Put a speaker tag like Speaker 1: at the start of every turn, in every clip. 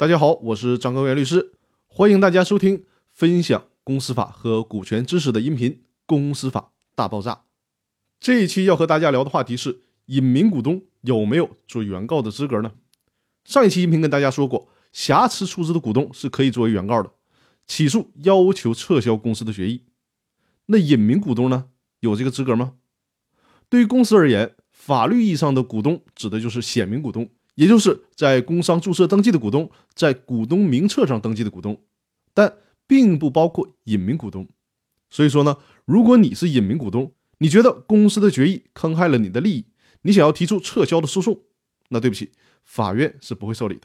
Speaker 1: 大家好，我是张高原律师，欢迎大家收听分享公司法和股权知识的音频《公司法大爆炸》。这一期要和大家聊的话题是：隐名股东有没有做原告的资格呢？上一期音频跟大家说过，瑕疵出资的股东是可以作为原告的，起诉要求撤销公司的决议。那隐名股东呢，有这个资格吗？对于公司而言，法律意义上的股东指的就是显名股东。也就是在工商注册登记的股东，在股东名册上登记的股东，但并不包括隐名股东。所以说呢，如果你是隐名股东，你觉得公司的决议坑害了你的利益，你想要提出撤销的诉讼，那对不起，法院是不会受理的。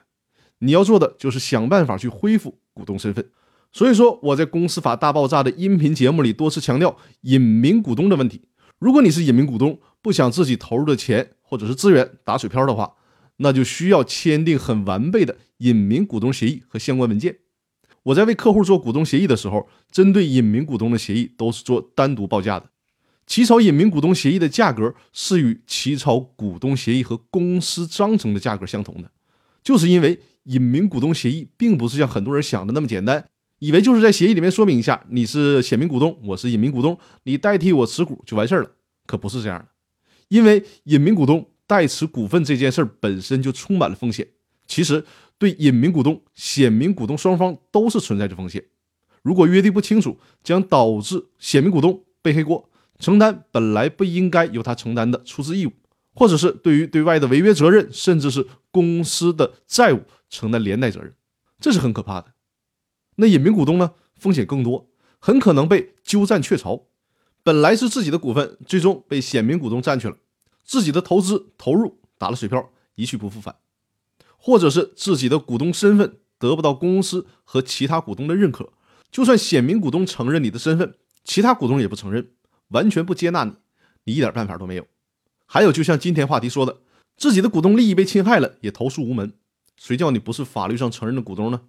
Speaker 1: 你要做的就是想办法去恢复股东身份。所以说，我在《公司法大爆炸》的音频节目里多次强调隐名股东的问题。如果你是隐名股东，不想自己投入的钱或者是资源打水漂的话，那就需要签订很完备的隐名股东协议和相关文件。我在为客户做股东协议的时候，针对隐名股东的协议都是做单独报价的。起草隐名股东协议的价格是与起草股东协议和公司章程的价格相同的，就是因为隐名股东协议并不是像很多人想的那么简单，以为就是在协议里面说明一下你是显名股东，我是隐名股东，你代替我持股就完事儿了，可不是这样的，因为隐名股东。代持股份这件事本身就充满了风险，其实对隐名股东、显名股东双方都是存在着风险。如果约定不清楚，将导致显名股东背黑锅，承担本来不应该由他承担的出资义务，或者是对于对外的违约责任，甚至是公司的债务承担连带责任，这是很可怕的。那隐名股东呢，风险更多，很可能被鸠占鹊巢，本来是自己的股份，最终被显名股东占去了。自己的投资投入打了水漂，一去不复返，或者是自己的股东身份得不到公司和其他股东的认可，就算显名股东承认你的身份，其他股东也不承认，完全不接纳你，你一点办法都没有。还有，就像今天话题说的，自己的股东利益被侵害了，也投诉无门，谁叫你不是法律上承认的股东呢？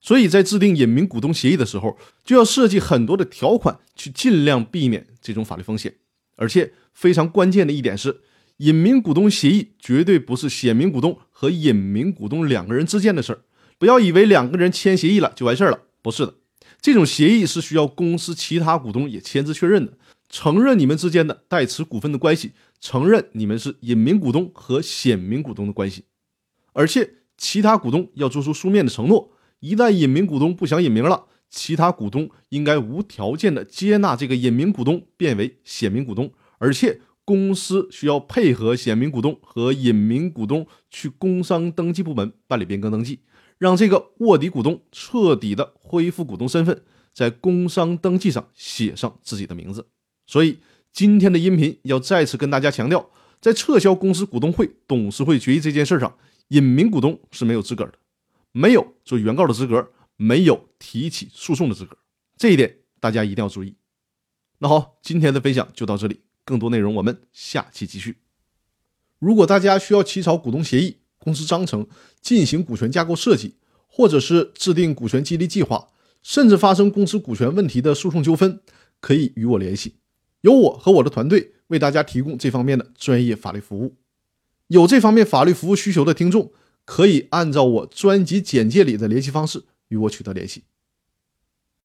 Speaker 1: 所以在制定隐名股东协议的时候，就要设计很多的条款，去尽量避免这种法律风险。而且非常关键的一点是。隐名股东协议绝对不是显名股东和隐名股东两个人之间的事儿，不要以为两个人签协议了就完事儿了，不是的，这种协议是需要公司其他股东也签字确认的，承认你们之间的代持股份的关系，承认你们是隐名股东和显名股东的关系，而且其他股东要做出书面的承诺，一旦隐名股东不想隐名了，其他股东应该无条件的接纳这个隐名股东变为显名股东，而且。公司需要配合显名股东和隐名股东去工商登记部门办理变更登记，让这个卧底股东彻底的恢复股东身份，在工商登记上写上自己的名字。所以今天的音频要再次跟大家强调，在撤销公司股东会、董事会决议这件事上，隐名股东是没有资格的，没有做原告的资格，没有提起诉讼的资格，这一点大家一定要注意。那好，今天的分享就到这里。更多内容我们下期继续。如果大家需要起草股东协议、公司章程、进行股权架构设计，或者是制定股权激励计划，甚至发生公司股权问题的诉讼纠纷，可以与我联系，由我和我的团队为大家提供这方面的专业法律服务。有这方面法律服务需求的听众，可以按照我专辑简介里的联系方式与我取得联系。